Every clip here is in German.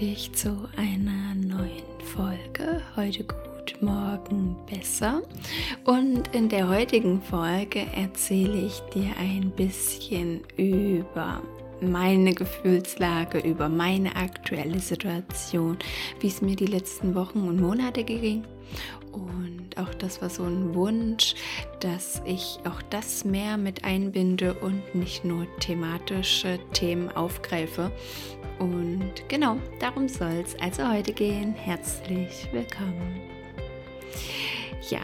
Dich zu einer neuen Folge. Heute gut, morgen besser. Und in der heutigen Folge erzähle ich dir ein bisschen über meine Gefühlslage, über meine aktuelle Situation, wie es mir die letzten Wochen und Monate ging. Und auch das war so ein Wunsch, dass ich auch das mehr mit einbinde und nicht nur thematische Themen aufgreife. Und genau, darum soll es also heute gehen. Herzlich willkommen. Ja,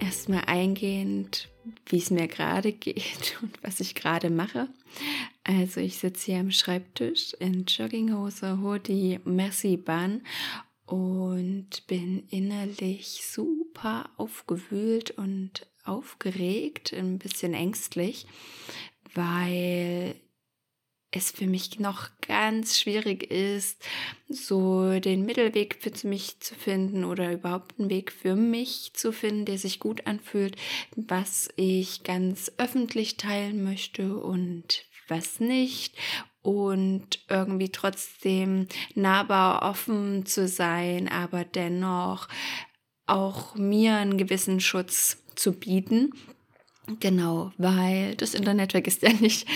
erstmal eingehend, wie es mir gerade geht und was ich gerade mache. Also ich sitze hier am Schreibtisch in Jogginghose, Hoodie, Merci Bahn und bin innerlich super aufgewühlt und aufgeregt, ein bisschen ängstlich, weil es für mich noch ganz schwierig ist, so den Mittelweg für mich zu finden oder überhaupt einen Weg für mich zu finden, der sich gut anfühlt, was ich ganz öffentlich teilen möchte und was nicht und irgendwie trotzdem nahbar offen zu sein, aber dennoch auch mir einen gewissen Schutz zu bieten. Genau, weil das Internet vergisst ja nicht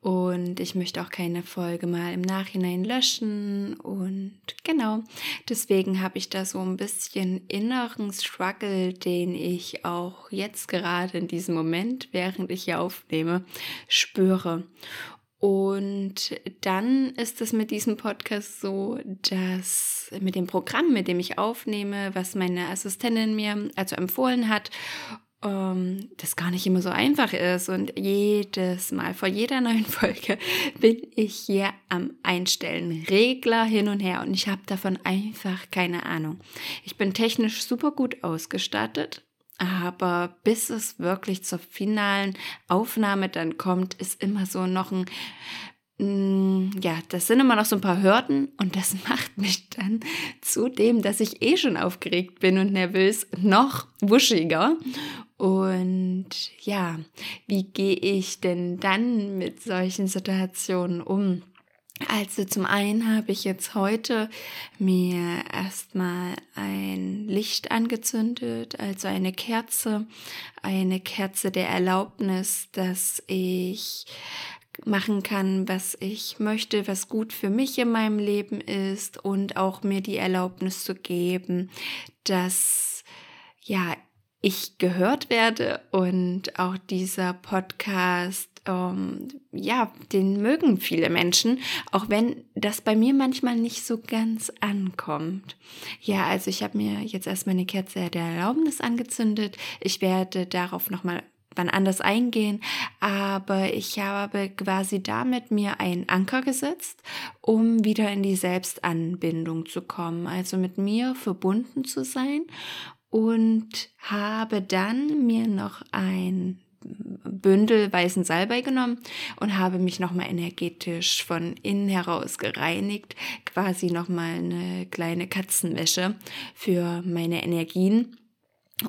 und ich möchte auch keine Folge mal im Nachhinein löschen. Und genau, deswegen habe ich da so ein bisschen inneren Struggle, den ich auch jetzt gerade in diesem Moment, während ich hier aufnehme, spüre. Und dann ist es mit diesem Podcast so, dass mit dem Programm, mit dem ich aufnehme, was meine Assistentin mir also empfohlen hat ähm, das gar nicht immer so einfach ist. Und jedes Mal, vor jeder neuen Folge, bin ich hier am Einstellen. Regler hin und her. Und ich habe davon einfach keine Ahnung. Ich bin technisch super gut ausgestattet. Aber bis es wirklich zur finalen Aufnahme dann kommt, ist immer so noch ein ja, das sind immer noch so ein paar Hürden und das macht mich dann zudem, dass ich eh schon aufgeregt bin und nervös, noch wuschiger. Und ja, wie gehe ich denn dann mit solchen Situationen um? Also zum einen habe ich jetzt heute mir erstmal ein Licht angezündet, also eine Kerze, eine Kerze der Erlaubnis, dass ich machen kann, was ich möchte, was gut für mich in meinem Leben ist und auch mir die Erlaubnis zu geben, dass ja, ich gehört werde und auch dieser Podcast, ähm, ja, den mögen viele Menschen, auch wenn das bei mir manchmal nicht so ganz ankommt. Ja, also ich habe mir jetzt erstmal eine Kerze der Erlaubnis angezündet. Ich werde darauf nochmal wann anders eingehen, aber ich habe quasi damit mir einen Anker gesetzt, um wieder in die Selbstanbindung zu kommen, also mit mir verbunden zu sein. Und habe dann mir noch ein Bündel weißen Salbei genommen und habe mich nochmal energetisch von innen heraus gereinigt, quasi nochmal eine kleine Katzenwäsche für meine Energien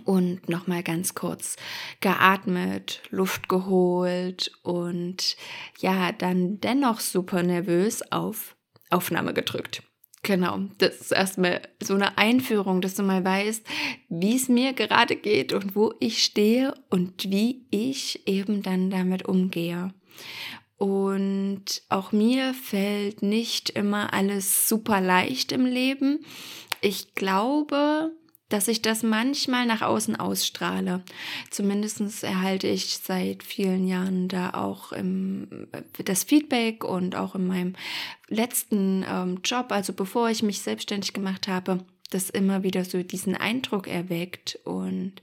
und nochmal ganz kurz geatmet, Luft geholt und ja, dann dennoch super nervös auf Aufnahme gedrückt. Genau, das ist erstmal so eine Einführung, dass du mal weißt, wie es mir gerade geht und wo ich stehe und wie ich eben dann damit umgehe. Und auch mir fällt nicht immer alles super leicht im Leben. Ich glaube, dass ich das manchmal nach außen ausstrahle. Zumindest erhalte ich seit vielen Jahren da auch im, das Feedback und auch in meinem letzten ähm, Job, also bevor ich mich selbstständig gemacht habe, das immer wieder so diesen Eindruck erweckt und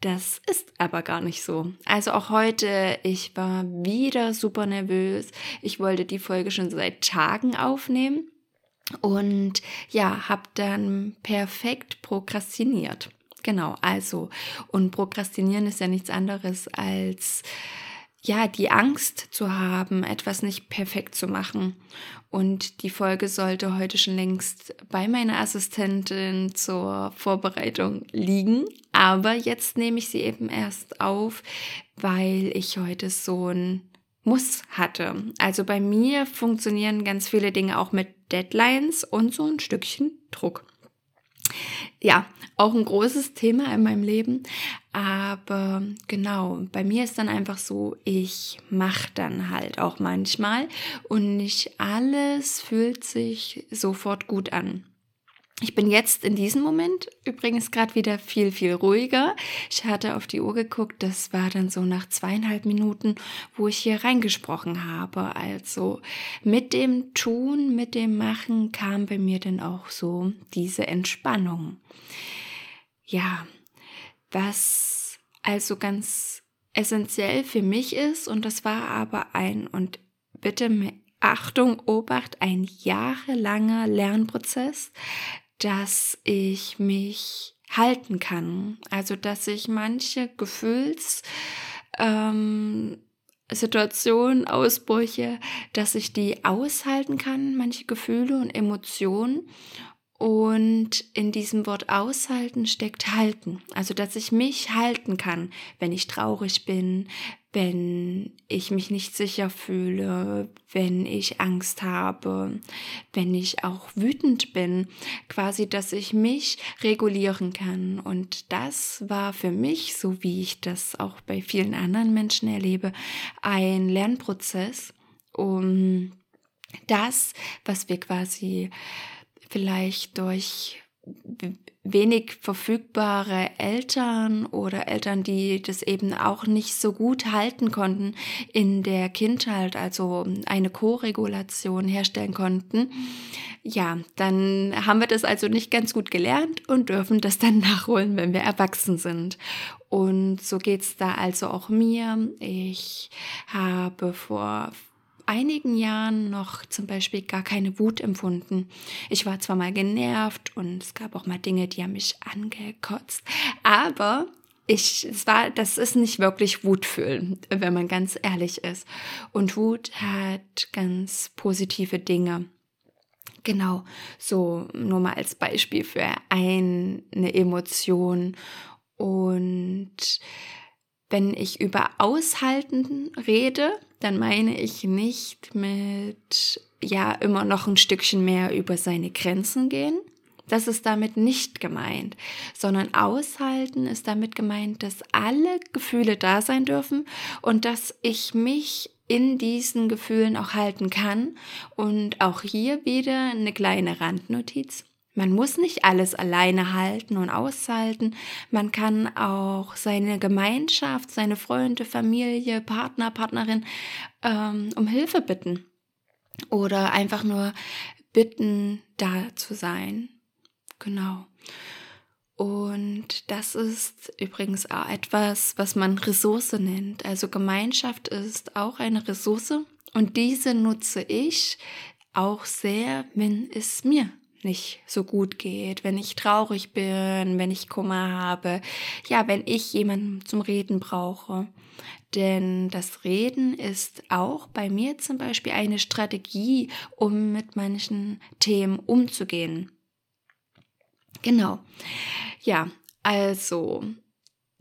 das ist aber gar nicht so. Also auch heute, ich war wieder super nervös. Ich wollte die Folge schon seit Tagen aufnehmen und ja, habe dann perfekt prokrastiniert. Genau, also und prokrastinieren ist ja nichts anderes als ja, die Angst zu haben, etwas nicht perfekt zu machen. Und die Folge sollte heute schon längst bei meiner Assistentin zur Vorbereitung liegen. Aber jetzt nehme ich sie eben erst auf, weil ich heute so ein muss hatte. Also bei mir funktionieren ganz viele Dinge auch mit Deadlines und so ein Stückchen Druck. Ja, auch ein großes Thema in meinem Leben. Aber genau, bei mir ist dann einfach so, ich mache dann halt auch manchmal und nicht alles fühlt sich sofort gut an. Ich bin jetzt in diesem Moment übrigens gerade wieder viel, viel ruhiger. Ich hatte auf die Uhr geguckt, das war dann so nach zweieinhalb Minuten, wo ich hier reingesprochen habe. Also mit dem Tun, mit dem Machen kam bei mir dann auch so diese Entspannung. Ja, was also ganz essentiell für mich ist, und das war aber ein, und bitte Achtung, Obacht, ein jahrelanger Lernprozess, dass ich mich halten kann. Also, dass ich manche Gefühls, ähm, Ausbrüche, dass ich die aushalten kann, manche Gefühle und Emotionen und in diesem Wort aushalten steckt halten. Also, dass ich mich halten kann, wenn ich traurig bin, wenn ich mich nicht sicher fühle, wenn ich Angst habe, wenn ich auch wütend bin. Quasi, dass ich mich regulieren kann. Und das war für mich, so wie ich das auch bei vielen anderen Menschen erlebe, ein Lernprozess, um das, was wir quasi vielleicht durch wenig verfügbare Eltern oder Eltern, die das eben auch nicht so gut halten konnten in der Kindheit, also eine Co-Regulation herstellen konnten. Ja, dann haben wir das also nicht ganz gut gelernt und dürfen das dann nachholen, wenn wir erwachsen sind. Und so geht's da also auch mir. Ich habe vor einigen Jahren noch zum Beispiel gar keine Wut empfunden. Ich war zwar mal genervt und es gab auch mal Dinge, die haben mich angekotzt, aber ich, es war, das ist nicht wirklich Wut fühlen, wenn man ganz ehrlich ist. Und Wut hat ganz positive Dinge. Genau, so nur mal als Beispiel für eine Emotion. Und wenn ich über Aushalten rede, dann meine ich nicht mit, ja, immer noch ein Stückchen mehr über seine Grenzen gehen. Das ist damit nicht gemeint, sondern aushalten ist damit gemeint, dass alle Gefühle da sein dürfen und dass ich mich in diesen Gefühlen auch halten kann. Und auch hier wieder eine kleine Randnotiz. Man muss nicht alles alleine halten und aushalten. Man kann auch seine Gemeinschaft, seine Freunde, Familie, Partner, Partnerin ähm, um Hilfe bitten. Oder einfach nur bitten, da zu sein. Genau. Und das ist übrigens auch etwas, was man Ressource nennt. Also Gemeinschaft ist auch eine Ressource und diese nutze ich auch sehr, wenn es mir nicht so gut geht, wenn ich traurig bin, wenn ich Kummer habe, ja, wenn ich jemanden zum Reden brauche. Denn das Reden ist auch bei mir zum Beispiel eine Strategie, um mit manchen Themen umzugehen. Genau. Ja, also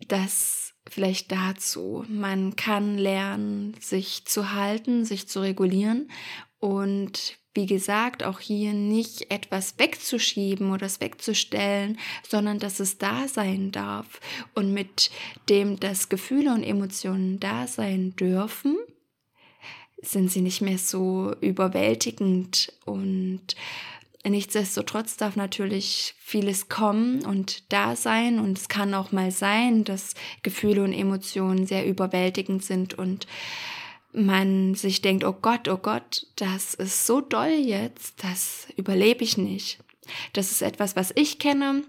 das vielleicht dazu. Man kann lernen, sich zu halten, sich zu regulieren und wie gesagt, auch hier nicht etwas wegzuschieben oder es wegzustellen, sondern dass es da sein darf. Und mit dem, dass Gefühle und Emotionen da sein dürfen, sind sie nicht mehr so überwältigend und Nichtsdestotrotz darf natürlich vieles kommen und da sein und es kann auch mal sein, dass Gefühle und Emotionen sehr überwältigend sind und man sich denkt, oh Gott, oh Gott, das ist so doll jetzt, das überlebe ich nicht. Das ist etwas, was ich kenne,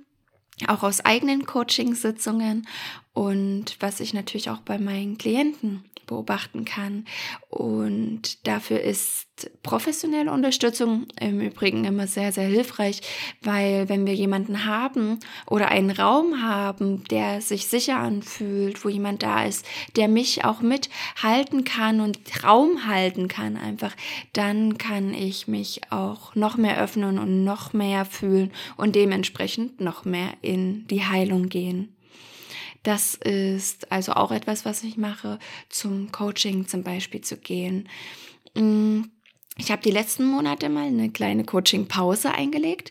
auch aus eigenen Coachingsitzungen und was ich natürlich auch bei meinen Klienten beobachten kann. Und dafür ist professionelle Unterstützung im Übrigen immer sehr, sehr hilfreich, weil wenn wir jemanden haben oder einen Raum haben, der sich sicher anfühlt, wo jemand da ist, der mich auch mithalten kann und Raum halten kann einfach, dann kann ich mich auch noch mehr öffnen und noch mehr fühlen und dementsprechend noch mehr in die Heilung gehen. Das ist also auch etwas, was ich mache, zum Coaching zum Beispiel zu gehen. Mm, ich habe die letzten Monate mal eine kleine Coaching-Pause eingelegt,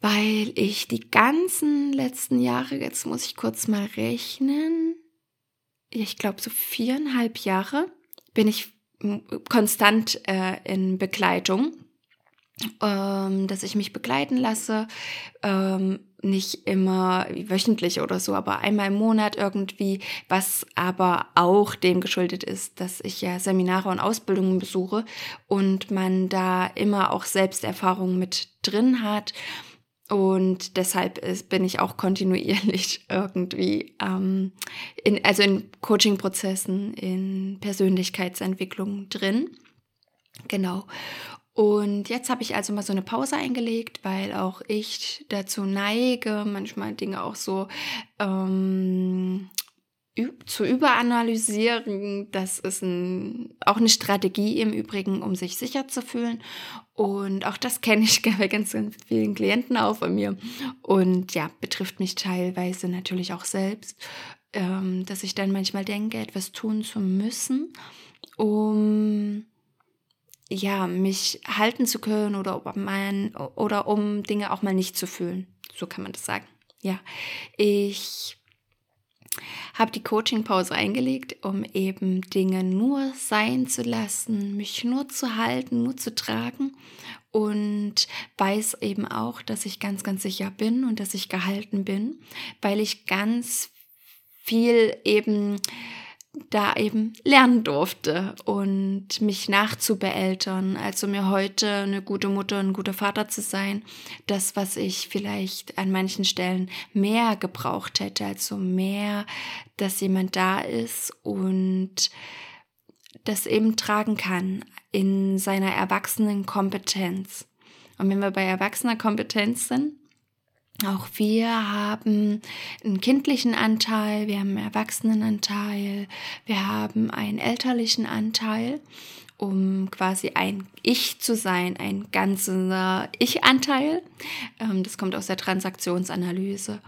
weil ich die ganzen letzten Jahre, jetzt muss ich kurz mal rechnen, ich glaube so viereinhalb Jahre bin ich konstant äh, in Begleitung, ähm, dass ich mich begleiten lasse, ähm, nicht immer wöchentlich oder so, aber einmal im Monat irgendwie, was aber auch dem geschuldet ist, dass ich ja Seminare und Ausbildungen besuche und man da immer auch Selbsterfahrung mit drin hat. Und deshalb ist, bin ich auch kontinuierlich irgendwie, ähm, in, also in Coaching-Prozessen, in Persönlichkeitsentwicklung drin. Genau. Und jetzt habe ich also mal so eine Pause eingelegt, weil auch ich dazu neige, manchmal Dinge auch so ähm, zu überanalysieren. Das ist ein, auch eine Strategie im Übrigen, um sich sicher zu fühlen. Und auch das kenne ich bei ganz, ganz vielen Klienten auch von mir. Und ja, betrifft mich teilweise natürlich auch selbst, ähm, dass ich dann manchmal denke, etwas tun zu müssen, um ja, mich halten zu können oder, mein, oder um Dinge auch mal nicht zu fühlen. So kann man das sagen. Ja, ich habe die Coaching-Pause eingelegt, um eben Dinge nur sein zu lassen, mich nur zu halten, nur zu tragen und weiß eben auch, dass ich ganz, ganz sicher bin und dass ich gehalten bin, weil ich ganz viel eben da eben lernen durfte und mich nachzubeeltern, also mir heute eine gute Mutter, ein guter Vater zu sein, das, was ich vielleicht an manchen Stellen mehr gebraucht hätte, also mehr, dass jemand da ist und das eben tragen kann in seiner erwachsenen Kompetenz. Und wenn wir bei erwachsener Kompetenz sind, auch wir haben einen kindlichen Anteil, wir haben einen Erwachsenenanteil, wir haben einen elterlichen Anteil, um quasi ein Ich zu sein, ein ganzer Ich-Anteil. Ähm, das kommt aus der Transaktionsanalyse.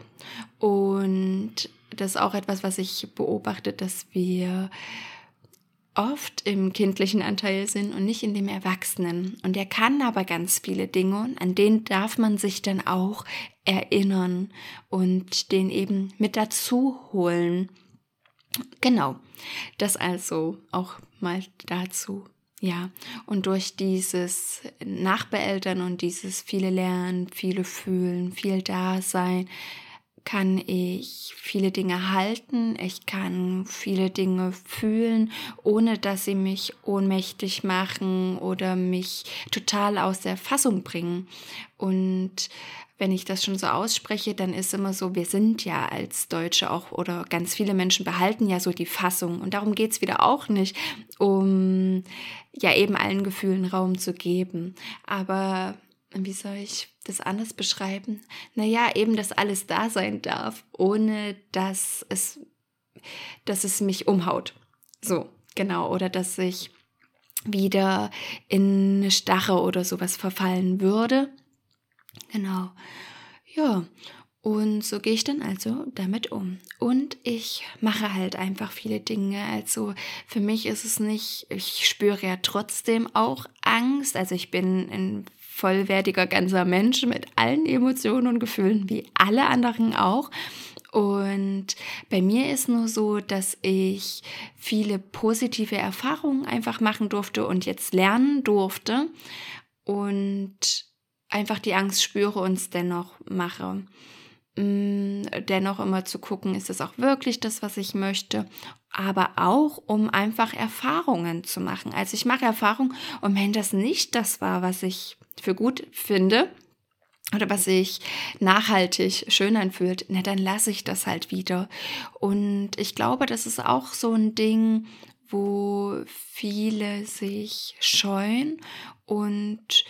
Und das ist auch etwas, was ich beobachte, dass wir oft im kindlichen Anteil sind und nicht in dem Erwachsenen. Und er kann aber ganz viele Dinge, an denen darf man sich dann auch erinnern und den eben mit dazu holen. Genau, das also auch mal dazu. Ja, und durch dieses Nachbeeltern und dieses viele Lernen, viele Fühlen, viel Dasein, kann ich viele Dinge halten, ich kann viele Dinge fühlen, ohne dass sie mich ohnmächtig machen oder mich total aus der Fassung bringen. Und wenn ich das schon so ausspreche, dann ist immer so, wir sind ja als Deutsche auch oder ganz viele Menschen behalten ja so die Fassung. Und darum geht es wieder auch nicht, um ja eben allen Gefühlen Raum zu geben. Aber wie soll ich das anders beschreiben? Naja, eben, dass alles da sein darf, ohne dass es, dass es mich umhaut. So, genau. Oder dass ich wieder in eine Stache oder sowas verfallen würde. Genau. Ja, und so gehe ich dann also damit um. Und ich mache halt einfach viele Dinge. Also für mich ist es nicht, ich spüre ja trotzdem auch Angst. Also ich bin ein vollwertiger ganzer Mensch mit allen Emotionen und Gefühlen, wie alle anderen auch. Und bei mir ist nur so, dass ich viele positive Erfahrungen einfach machen durfte und jetzt lernen durfte und einfach die Angst spüre und es dennoch mache. Dennoch immer zu gucken, ist es auch wirklich das, was ich möchte, aber auch um einfach Erfahrungen zu machen. Also ich mache Erfahrungen und wenn das nicht das war, was ich für gut finde oder was sich nachhaltig schön anfühlt, na dann lasse ich das halt wieder. Und ich glaube, das ist auch so ein Ding, wo viele sich scheuen und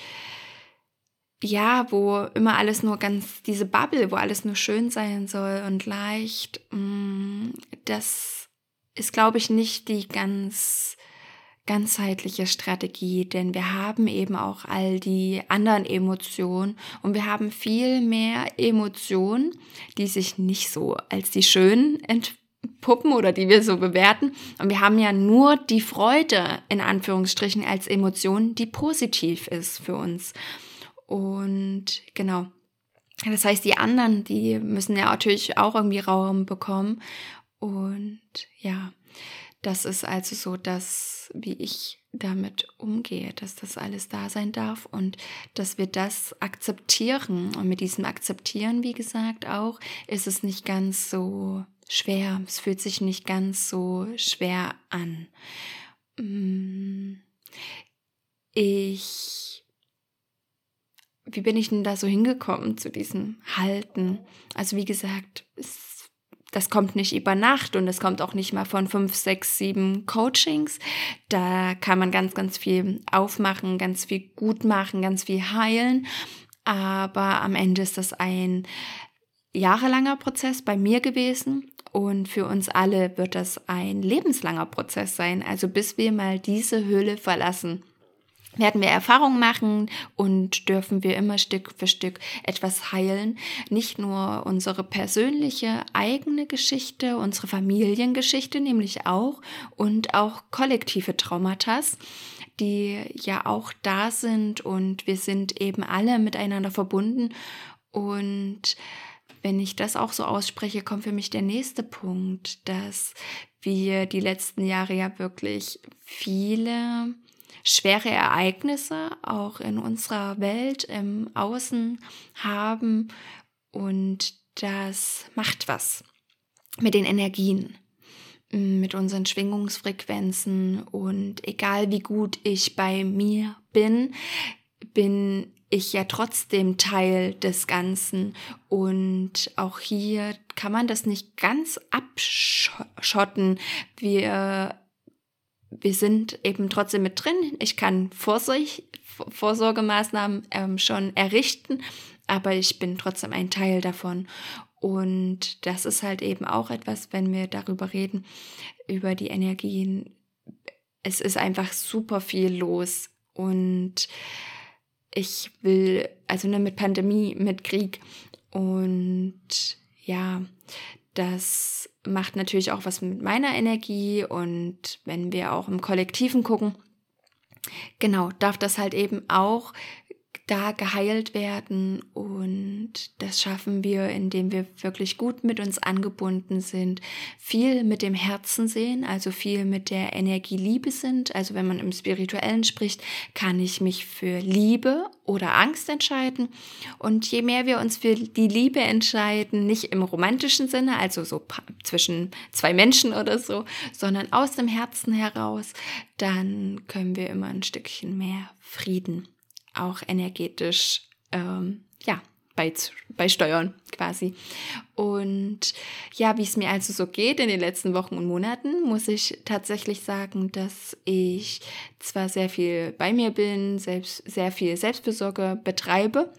ja, wo immer alles nur ganz, diese Bubble, wo alles nur schön sein soll und leicht, mm, das ist, glaube ich, nicht die ganz ganzheitliche Strategie, denn wir haben eben auch all die anderen Emotionen und wir haben viel mehr Emotionen, die sich nicht so als die schönen entpuppen oder die wir so bewerten. Und wir haben ja nur die Freude in Anführungsstrichen als Emotion, die positiv ist für uns. Und genau. Das heißt, die anderen, die müssen ja natürlich auch irgendwie Raum bekommen. Und ja, das ist also so das, wie ich damit umgehe, dass das alles da sein darf und dass wir das akzeptieren. Und mit diesem Akzeptieren, wie gesagt, auch, ist es nicht ganz so schwer. Es fühlt sich nicht ganz so schwer an. Mm. Ich wie bin ich denn da so hingekommen zu diesem Halten? Also wie gesagt, es das kommt nicht über Nacht und es kommt auch nicht mal von fünf, sechs, sieben Coachings. Da kann man ganz, ganz viel aufmachen, ganz viel gut machen, ganz viel heilen. Aber am Ende ist das ein jahrelanger Prozess bei mir gewesen und für uns alle wird das ein lebenslanger Prozess sein. Also bis wir mal diese Höhle verlassen werden wir Erfahrungen machen und dürfen wir immer Stück für Stück etwas heilen. Nicht nur unsere persönliche eigene Geschichte, unsere Familiengeschichte nämlich auch und auch kollektive Traumata, die ja auch da sind und wir sind eben alle miteinander verbunden und wenn ich das auch so ausspreche, kommt für mich der nächste Punkt, dass wir die letzten Jahre ja wirklich viele schwere Ereignisse auch in unserer Welt im Außen haben und das macht was mit den Energien, mit unseren Schwingungsfrequenzen und egal wie gut ich bei mir bin, bin ich ja trotzdem Teil des Ganzen und auch hier kann man das nicht ganz abschotten. Wir wir sind eben trotzdem mit drin. Ich kann Vorsorg, Vorsorgemaßnahmen ähm, schon errichten, aber ich bin trotzdem ein Teil davon. Und das ist halt eben auch etwas, wenn wir darüber reden, über die Energien. Es ist einfach super viel los und ich will, also ne, mit Pandemie, mit Krieg und ja, das macht natürlich auch was mit meiner Energie und wenn wir auch im Kollektiven gucken, genau, darf das halt eben auch da geheilt werden und das schaffen wir, indem wir wirklich gut mit uns angebunden sind, viel mit dem Herzen sehen, also viel mit der Energie Liebe sind. Also wenn man im Spirituellen spricht, kann ich mich für Liebe oder Angst entscheiden. Und je mehr wir uns für die Liebe entscheiden, nicht im romantischen Sinne, also so zwischen zwei Menschen oder so, sondern aus dem Herzen heraus, dann können wir immer ein Stückchen mehr Frieden auch energetisch ähm, ja, beisteuern quasi. Und ja, wie es mir also so geht in den letzten Wochen und Monaten, muss ich tatsächlich sagen, dass ich zwar sehr viel bei mir bin, selbst sehr viel Selbstbesorge betreibe,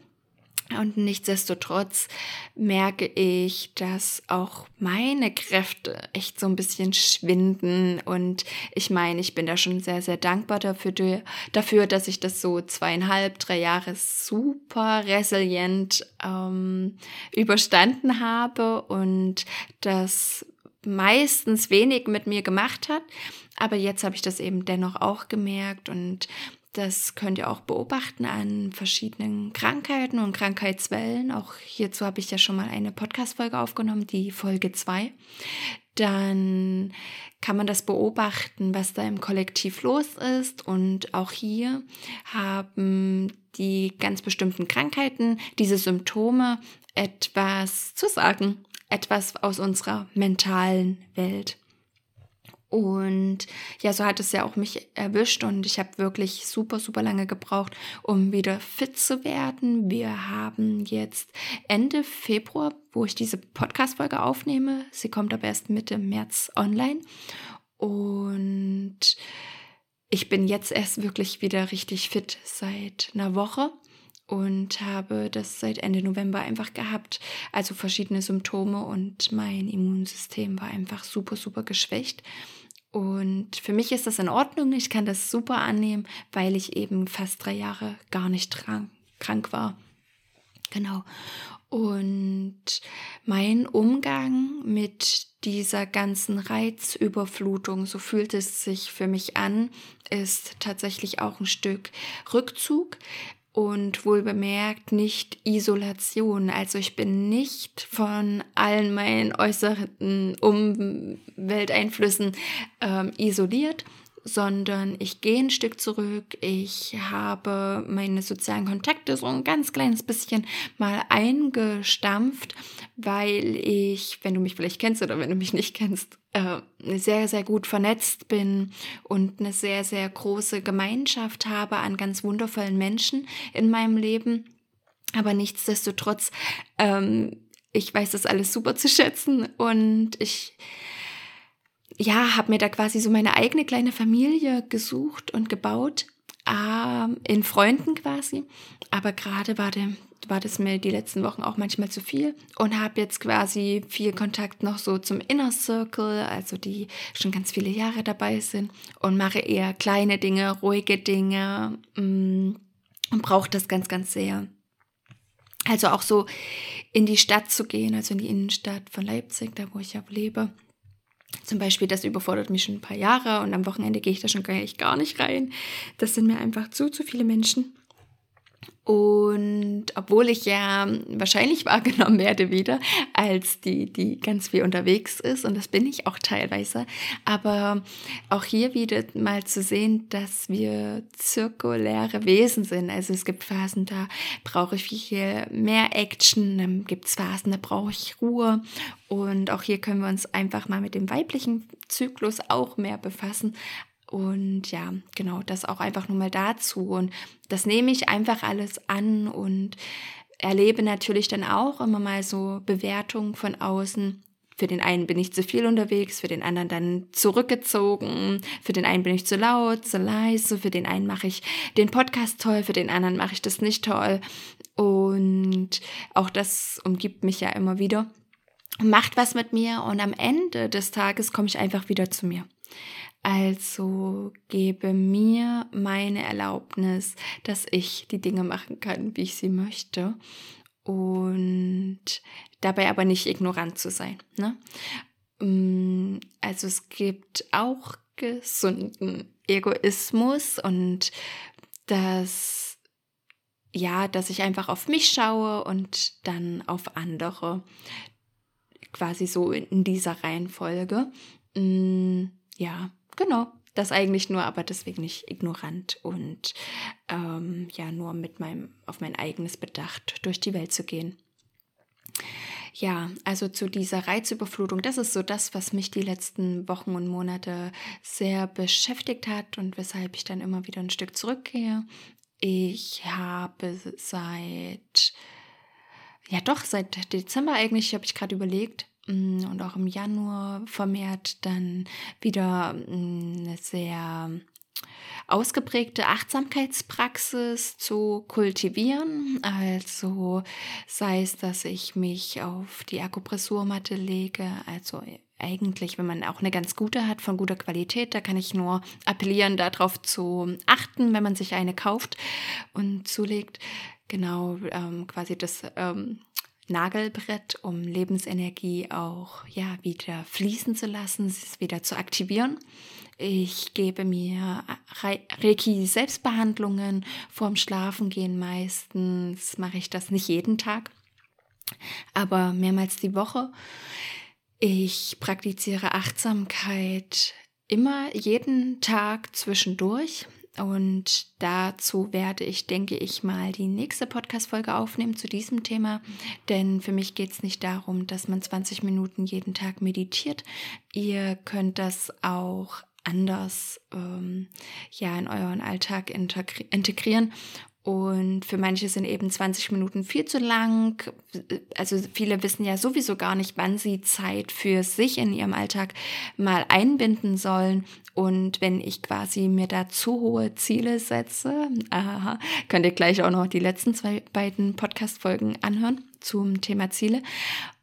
und nichtsdestotrotz merke ich, dass auch meine Kräfte echt so ein bisschen schwinden. Und ich meine, ich bin da schon sehr, sehr dankbar dafür, dafür dass ich das so zweieinhalb, drei Jahre super resilient ähm, überstanden habe und das meistens wenig mit mir gemacht hat. Aber jetzt habe ich das eben dennoch auch gemerkt und das könnt ihr auch beobachten an verschiedenen Krankheiten und Krankheitswellen. Auch hierzu habe ich ja schon mal eine Podcast-Folge aufgenommen, die Folge 2. Dann kann man das beobachten, was da im Kollektiv los ist. Und auch hier haben die ganz bestimmten Krankheiten, diese Symptome etwas zu sagen, etwas aus unserer mentalen Welt. Und ja, so hat es ja auch mich erwischt und ich habe wirklich super, super lange gebraucht, um wieder fit zu werden. Wir haben jetzt Ende Februar, wo ich diese Podcast-Folge aufnehme. Sie kommt aber erst Mitte März online. Und ich bin jetzt erst wirklich wieder richtig fit seit einer Woche und habe das seit Ende November einfach gehabt. Also verschiedene Symptome und mein Immunsystem war einfach super, super geschwächt. Und für mich ist das in Ordnung. Ich kann das super annehmen, weil ich eben fast drei Jahre gar nicht krank, krank war. Genau. Und mein Umgang mit dieser ganzen Reizüberflutung, so fühlt es sich für mich an, ist tatsächlich auch ein Stück Rückzug und wohl bemerkt nicht Isolation. Also ich bin nicht von allen meinen äußeren Umwelteinflüssen ähm, isoliert, sondern ich gehe ein Stück zurück. Ich habe meine sozialen Kontakte so ein ganz kleines bisschen mal eingestampft, weil ich, wenn du mich vielleicht kennst oder wenn du mich nicht kennst, äh, sehr, sehr gut vernetzt bin und eine sehr, sehr große Gemeinschaft habe an ganz wundervollen Menschen in meinem Leben. Aber nichtsdestotrotz, ähm, ich weiß das alles super zu schätzen und ich ja, habe mir da quasi so meine eigene kleine Familie gesucht und gebaut, äh, in Freunden quasi. Aber gerade war, war das mir die letzten Wochen auch manchmal zu viel und habe jetzt quasi viel Kontakt noch so zum Inner Circle, also die schon ganz viele Jahre dabei sind und mache eher kleine Dinge, ruhige Dinge mh, mm, und brauche das ganz, ganz sehr. Also auch so in die Stadt zu gehen, also in die Innenstadt von Leipzig, da wo ich ja lebe zum Beispiel, das überfordert mich schon ein paar Jahre und am Wochenende gehe ich da schon gar nicht rein. Das sind mir einfach zu, zu viele Menschen. Und obwohl ich ja wahrscheinlich wahrgenommen werde wieder als die, die ganz viel unterwegs ist, und das bin ich auch teilweise, aber auch hier wieder mal zu sehen, dass wir zirkuläre Wesen sind. Also es gibt Phasen, da brauche ich viel mehr Action, dann gibt es Phasen, da brauche ich Ruhe. Und auch hier können wir uns einfach mal mit dem weiblichen Zyklus auch mehr befassen. Und ja, genau, das auch einfach nur mal dazu. Und das nehme ich einfach alles an und erlebe natürlich dann auch immer mal so Bewertungen von außen. Für den einen bin ich zu viel unterwegs, für den anderen dann zurückgezogen, für den einen bin ich zu laut, zu leise, für den einen mache ich den Podcast toll, für den anderen mache ich das nicht toll. Und auch das umgibt mich ja immer wieder, macht was mit mir und am Ende des Tages komme ich einfach wieder zu mir. Also gebe mir meine Erlaubnis, dass ich die Dinge machen kann, wie ich sie möchte. Und dabei aber nicht ignorant zu sein. Ne? Mm, also es gibt auch gesunden Egoismus und das, ja, dass ich einfach auf mich schaue und dann auf andere. Quasi so in dieser Reihenfolge. Mm, ja, Genau, das eigentlich nur, aber deswegen nicht ignorant und ähm, ja, nur mit meinem, auf mein eigenes Bedacht durch die Welt zu gehen. Ja, also zu dieser Reizüberflutung, das ist so das, was mich die letzten Wochen und Monate sehr beschäftigt hat und weshalb ich dann immer wieder ein Stück zurückgehe. Ich habe seit, ja doch, seit Dezember eigentlich, habe ich gerade überlegt, und auch im Januar vermehrt dann wieder mm, eine sehr ausgeprägte Achtsamkeitspraxis zu kultivieren. Also sei es, dass ich mich auf die Akupressurmatte lege, also eigentlich, wenn man auch eine ganz gute hat, von guter Qualität, da kann ich nur appellieren, darauf zu achten, wenn man sich eine kauft und zulegt. Genau, ähm, quasi das ähm, Nagelbrett, um Lebensenergie auch ja wieder fließen zu lassen, es wieder zu aktivieren. Ich gebe mir Reiki Selbstbehandlungen vorm Schlafengehen meistens mache ich das nicht jeden Tag, aber mehrmals die Woche. Ich praktiziere Achtsamkeit immer jeden Tag zwischendurch. Und dazu werde ich, denke ich mal, die nächste Podcast-Folge aufnehmen zu diesem Thema. Denn für mich geht es nicht darum, dass man 20 Minuten jeden Tag meditiert. Ihr könnt das auch anders ähm, ja in euren Alltag integrieren und für manche sind eben 20 Minuten viel zu lang. Also viele wissen ja sowieso gar nicht, wann sie Zeit für sich in ihrem Alltag mal einbinden sollen. Und wenn ich quasi mir da zu hohe Ziele setze, aha, könnt ihr gleich auch noch die letzten zwei beiden Podcast-Folgen anhören zum Thema Ziele.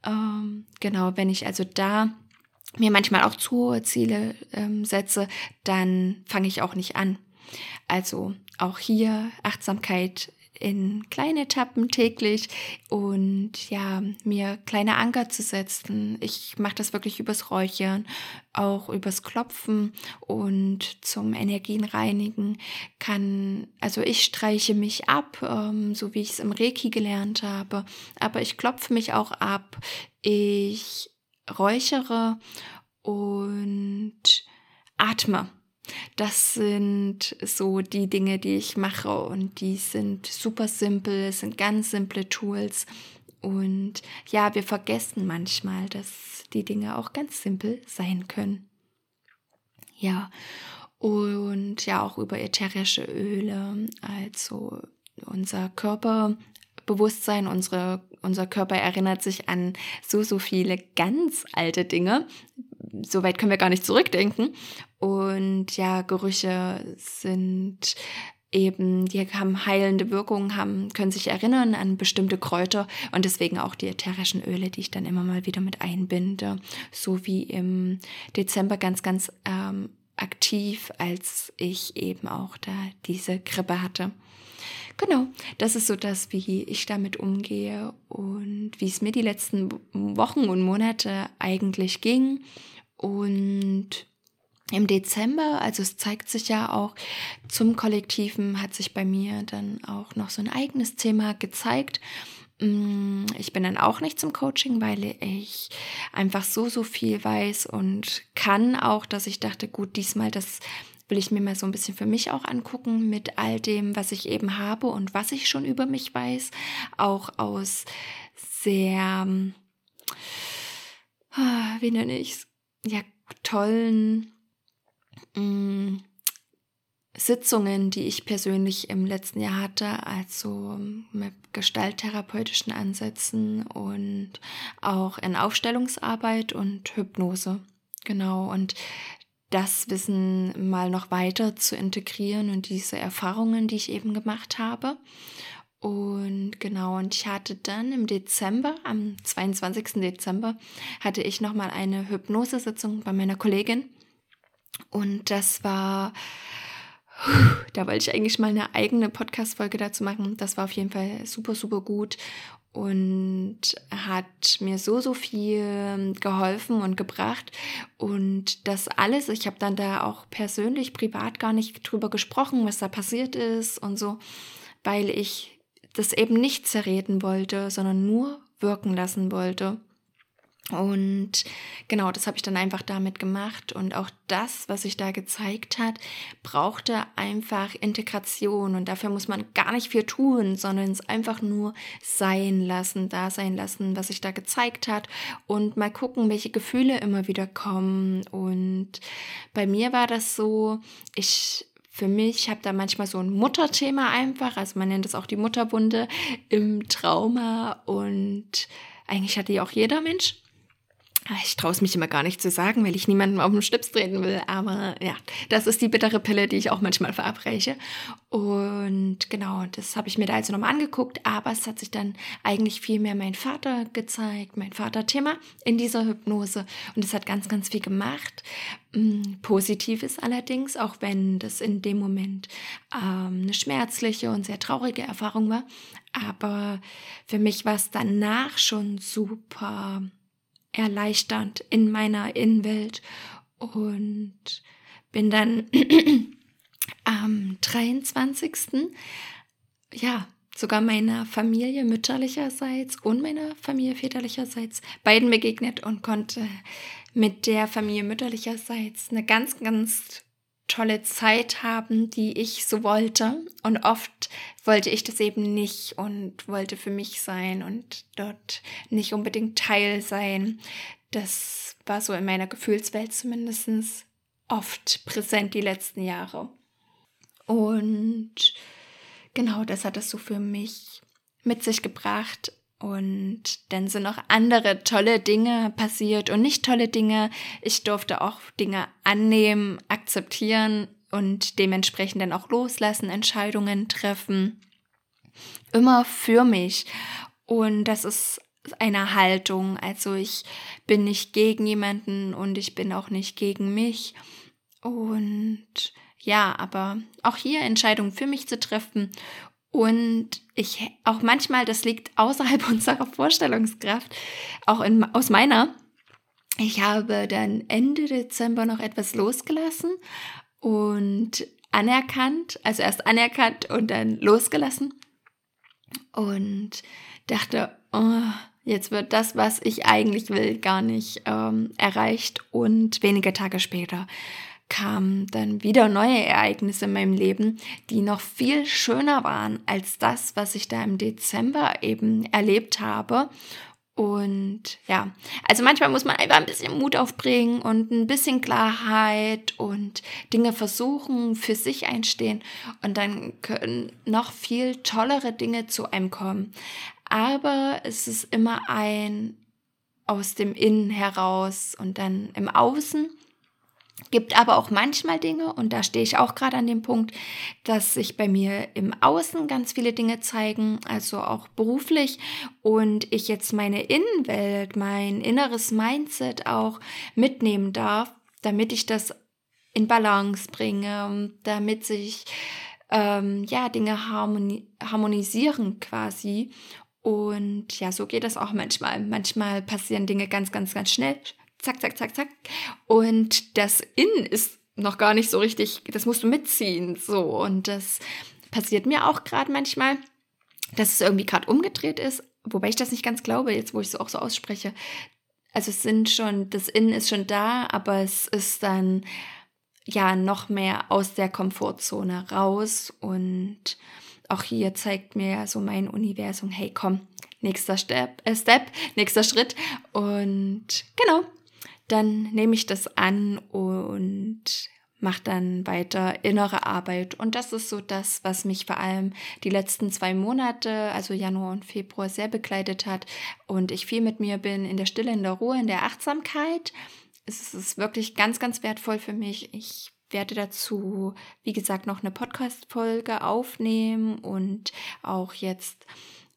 Ähm, genau, wenn ich also da mir manchmal auch zu hohe Ziele ähm, setze, dann fange ich auch nicht an. Also auch hier Achtsamkeit in kleine Etappen täglich und ja, mir kleine Anker zu setzen. Ich mache das wirklich übers Räuchern, auch übers Klopfen und zum Energien reinigen kann, also ich streiche mich ab, ähm, so wie ich es im Reiki gelernt habe, aber ich klopfe mich auch ab, ich räuchere und atme. Das sind so die Dinge, die ich mache und die sind super simpel, sind ganz simple Tools. Und ja, wir vergessen manchmal, dass die Dinge auch ganz simpel sein können. Ja, und ja, auch über ätherische Öle, also unser Körperbewusstsein, unsere, unser Körper erinnert sich an so, so viele ganz alte Dinge, so weit können wir gar nicht zurückdenken. Und ja, Gerüche sind eben, die haben heilende Wirkungen, haben, können sich erinnern an bestimmte Kräuter und deswegen auch die ätherischen Öle, die ich dann immer mal wieder mit einbinde. So wie im Dezember ganz, ganz ähm, aktiv, als ich eben auch da diese Grippe hatte. Genau, das ist so das, wie ich damit umgehe und wie es mir die letzten Wochen und Monate eigentlich ging. Und im Dezember, also es zeigt sich ja auch, zum Kollektiven hat sich bei mir dann auch noch so ein eigenes Thema gezeigt. Mm, ich bin dann auch nicht zum Coaching, weil ich einfach so, so viel weiß und kann auch, dass ich dachte, gut, diesmal das will ich mir mal so ein bisschen für mich auch angucken mit all dem, was ich eben habe und was ich schon über mich weiß, auch aus sehr, ah, wie nenne ich es, ja, tollen mh, mm, Sitzungen, die ich persönlich im letzten Jahr hatte, also mit gestalttherapeutischen Ansätzen und auch in Aufstellungsarbeit und Hypnose. Genau, und das Wissen mal noch weiter zu integrieren und diese Erfahrungen, die ich eben gemacht habe. Und genau, und ich hatte dann im Dezember, am 22. Dezember, hatte ich nochmal eine Hypnosesitzung bei meiner Kollegin. Und das war, da wollte ich eigentlich mal eine eigene Podcast-Folge dazu machen. Das war auf jeden Fall super, super gut und hat mir so, so viel geholfen und gebracht. Und das alles, ich habe dann da auch persönlich, privat gar nicht drüber gesprochen, was da passiert ist und so, weil ich das eben nicht zerreden wollte, sondern nur wirken lassen wollte. Und genau, das habe ich dann einfach damit gemacht. Und auch das, was sich da gezeigt hat, brauchte einfach Integration. Und dafür muss man gar nicht viel tun, sondern es einfach nur sein lassen, da sein lassen, was sich da gezeigt hat. Und mal gucken, welche Gefühle immer wieder kommen. Und bei mir war das so, ich für mich habe da manchmal so ein Mutterthema einfach, also man nennt es auch die Mutterwunde im Trauma und eigentlich hat die auch jeder Mensch. Ah, ich traue es mich immer gar nicht zu sagen, weil ich niemandem auf den Schlips treten will. Aber ja, das ist die bittere Pille, die ich auch manchmal verabreiche. Und genau, das habe ich mir da also nochmal angeguckt. Aber es hat sich dann eigentlich viel mehr mein Vater gezeigt, mein Vater-Thema in dieser Hypnose. Und es hat ganz, ganz viel gemacht. Mm, positiv ist allerdings, auch wenn das in dem Moment ähm, eine schmerzliche und sehr traurige Erfahrung war. Aber für mich war es danach schon super erleichternd in meiner Innenwelt und bin dann am 23. ja, sogar meiner Familie mütterlicherseits und meiner Familie väterlicherseits beiden begegnet und konnte mit der Familie mütterlicherseits eine ganz, ganz tolle Zeit haben, die ich so wollte. Und oft wollte ich das eben nicht und wollte für mich sein und dort nicht unbedingt Teil sein. Das war so in meiner Gefühlswelt zumindest oft präsent die letzten Jahre. Und genau das hat es so für mich mit sich gebracht, und dann sind noch andere tolle Dinge passiert und nicht tolle Dinge. Ich durfte auch Dinge annehmen, akzeptieren und dementsprechend dann auch loslassen, Entscheidungen treffen. Immer für mich. Und das ist einer Haltung. Also ich bin nicht gegen jemanden und ich bin auch nicht gegen mich. Und ja, aber auch hier Entscheidungen für mich zu treffen. Und ich auch manchmal, das liegt außerhalb unserer Vorstellungskraft, auch in, aus meiner. Ich habe dann Ende Dezember noch etwas losgelassen und anerkannt, also erst anerkannt und dann losgelassen und dachte, oh, jetzt wird das, was ich eigentlich will, gar nicht ähm, erreicht. Und wenige Tage später kamen dann wieder neue Ereignisse in meinem Leben, die noch viel schöner waren als das, was ich da im Dezember eben erlebt habe. Und ja, also manchmal muss man einfach ein bisschen Mut aufbringen und ein bisschen Klarheit und Dinge versuchen, für sich einstehen. Und dann können noch viel tollere Dinge zu einem kommen. Aber es ist immer ein aus dem Innen heraus und dann im Außen Gibt aber auch manchmal Dinge, und da stehe ich auch gerade an dem Punkt, dass sich bei mir im Außen ganz viele Dinge zeigen, also auch beruflich, und ich jetzt meine Innenwelt, mein inneres Mindset auch mitnehmen darf, damit ich das in Balance bringe, damit sich ähm, ja Dinge harmoni harmonisieren quasi. Und ja, so geht das auch manchmal. Manchmal passieren Dinge ganz, ganz, ganz schnell zack, zack, zack, zack. Und das In ist noch gar nicht so richtig, das musst du mitziehen. So, und das passiert mir auch gerade manchmal, dass es irgendwie gerade umgedreht ist, wobei ich das nicht ganz glaube, jetzt wo ich es auch so ausspreche. Also es sind schon, das Innen ist schon da, aber es ist dann ja noch mehr aus der Komfortzone raus und auch hier zeigt mir so mein Universum, hey komm, nächster Step, äh Step, nächster Schritt und genau, dann nehme ich das an und mache dann weiter innere Arbeit. Und das ist so das, was mich vor allem die letzten zwei Monate, also Januar und Februar, sehr begleitet hat. Und ich viel mit mir bin in der Stille, in der Ruhe, in der Achtsamkeit. Es ist wirklich ganz, ganz wertvoll für mich. Ich werde dazu, wie gesagt, noch eine Podcast-Folge aufnehmen und auch jetzt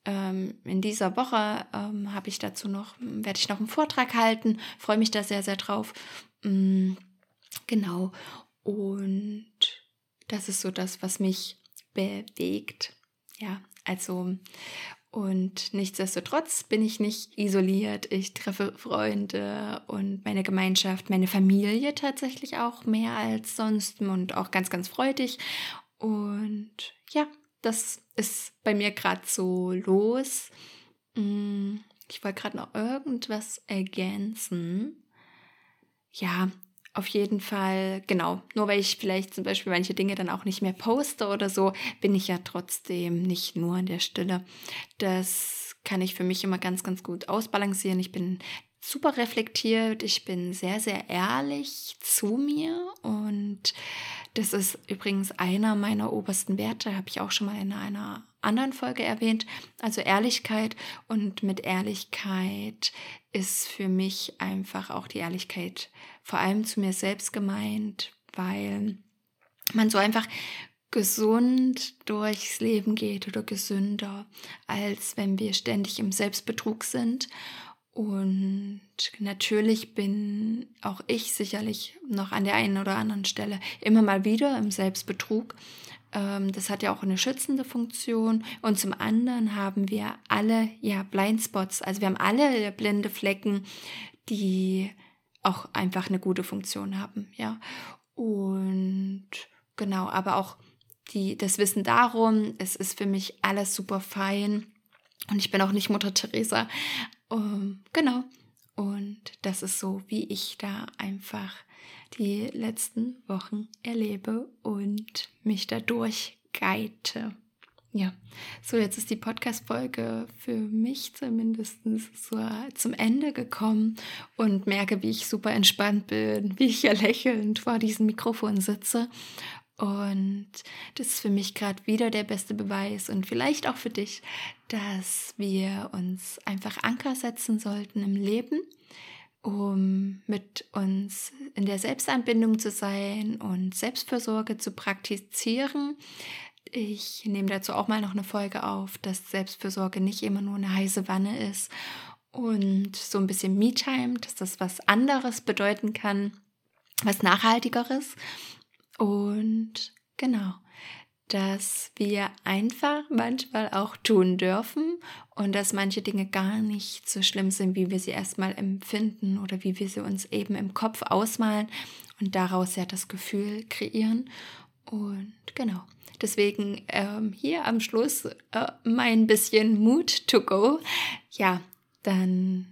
in dieser Woche ähm, habe ich dazu noch, werde ich noch einen Vortrag halten, freue mich da sehr, sehr drauf. Mm, genau. Und das ist so das, was mich bewegt. Ja, also und nichtsdestotrotz bin ich nicht isoliert. Ich treffe Freunde und meine Gemeinschaft, meine Familie tatsächlich auch mehr als sonst und auch ganz, ganz freudig. Und ja, das ist bei mir gerade so los. Mm, ich wollte gerade noch irgendwas ergänzen. Ja, auf jeden Fall, genau. Nur weil ich vielleicht zum Beispiel manche Dinge dann auch nicht mehr poste oder so, bin ich ja trotzdem nicht nur in der Stille. Das kann ich für mich immer ganz, ganz gut ausbalancieren. Ich bin super reflektiert, ich bin sehr, sehr ehrlich zu mir. Und das ist übrigens einer meiner obersten Werte, habe ich auch schon mal in einer anderen Folge erwähnt. Also Ehrlichkeit. Und mit Ehrlichkeit ist für mich einfach auch die Ehrlichkeit vor allem zu mir selbst gemeint, weil man so einfach gesund durchs Leben geht oder gesünder, als wenn wir ständig im Selbstbetrug sind und natürlich bin auch ich sicherlich noch an der einen oder anderen Stelle immer mal wieder im Selbstbetrug. Ähm, das hat ja auch eine schützende Funktion. Und zum anderen haben wir alle ja Blindspots. Also wir haben alle blinde Flecken, die auch einfach eine gute Funktion haben. Ja. Und genau, aber auch die, das Wissen darum, es ist für mich alles super fein. Und ich bin auch nicht Mutter Teresa, um, genau. Und das ist so, wie ich da einfach die letzten Wochen erlebe und mich dadurch geite. Ja, so jetzt ist die Podcast-Folge für mich zumindest so zum Ende gekommen und merke, wie ich super entspannt bin, wie ich ja lächelnd vor diesem Mikrofon sitze und das ist für mich gerade wieder der beste Beweis und vielleicht auch für dich, dass wir uns einfach Anker setzen sollten im Leben, um mit uns in der Selbstanbindung zu sein und Selbstfürsorge zu praktizieren. Ich nehme dazu auch mal noch eine Folge auf, dass Selbstfürsorge nicht immer nur eine heiße Wanne ist und so ein bisschen Me-Time, dass das was anderes bedeuten kann, was Nachhaltigeres. Und genau, dass wir einfach manchmal auch tun dürfen und dass manche Dinge gar nicht so schlimm sind, wie wir sie erstmal empfinden oder wie wir sie uns eben im Kopf ausmalen und daraus ja das Gefühl kreieren. Und genau, deswegen ähm, hier am Schluss äh, mein bisschen Mood to go. Ja, dann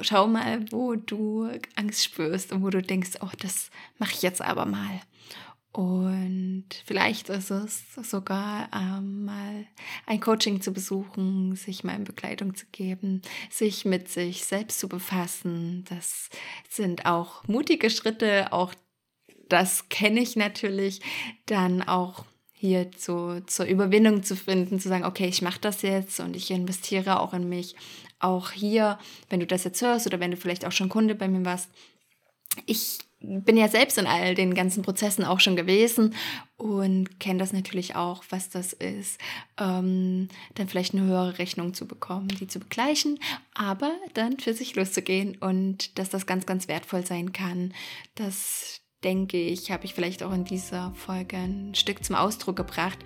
schau mal, wo du Angst spürst und wo du denkst, oh, das mache ich jetzt aber mal. Und vielleicht ist es sogar ähm, mal ein Coaching zu besuchen, sich mal in Begleitung zu geben, sich mit sich selbst zu befassen. Das sind auch mutige Schritte, auch das kenne ich natürlich. Dann auch hier zu, zur Überwindung zu finden, zu sagen, okay, ich mache das jetzt und ich investiere auch in mich. Auch hier, wenn du das jetzt hörst oder wenn du vielleicht auch schon Kunde bei mir warst, ich bin ja selbst in all den ganzen Prozessen auch schon gewesen und kenne das natürlich auch, was das ist, ähm, dann vielleicht eine höhere Rechnung zu bekommen, die zu begleichen, aber dann für sich loszugehen und dass das ganz, ganz wertvoll sein kann. Das denke ich, habe ich vielleicht auch in dieser Folge ein Stück zum Ausdruck gebracht,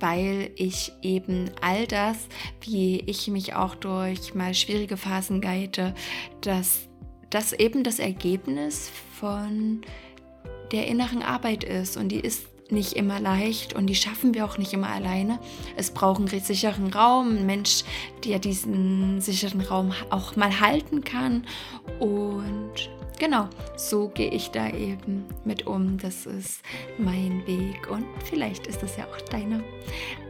weil ich eben all das, wie ich mich auch durch mal schwierige Phasen geite, dass das eben das Ergebnis von der inneren Arbeit ist und die ist nicht immer leicht und die schaffen wir auch nicht immer alleine. Es braucht einen sicheren Raum, ein Mensch, der diesen sicheren Raum auch mal halten kann und genau, so gehe ich da eben mit um. Das ist mein Weg und vielleicht ist das ja auch deiner.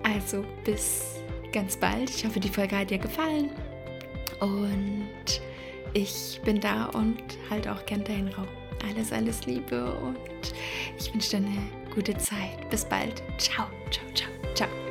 Also bis ganz bald. Ich hoffe, die Folge hat dir gefallen und ich bin da und halte auch gern deinen Raum. Alles, alles Liebe und ich wünsche dir eine gute Zeit. Bis bald. Ciao, ciao, ciao.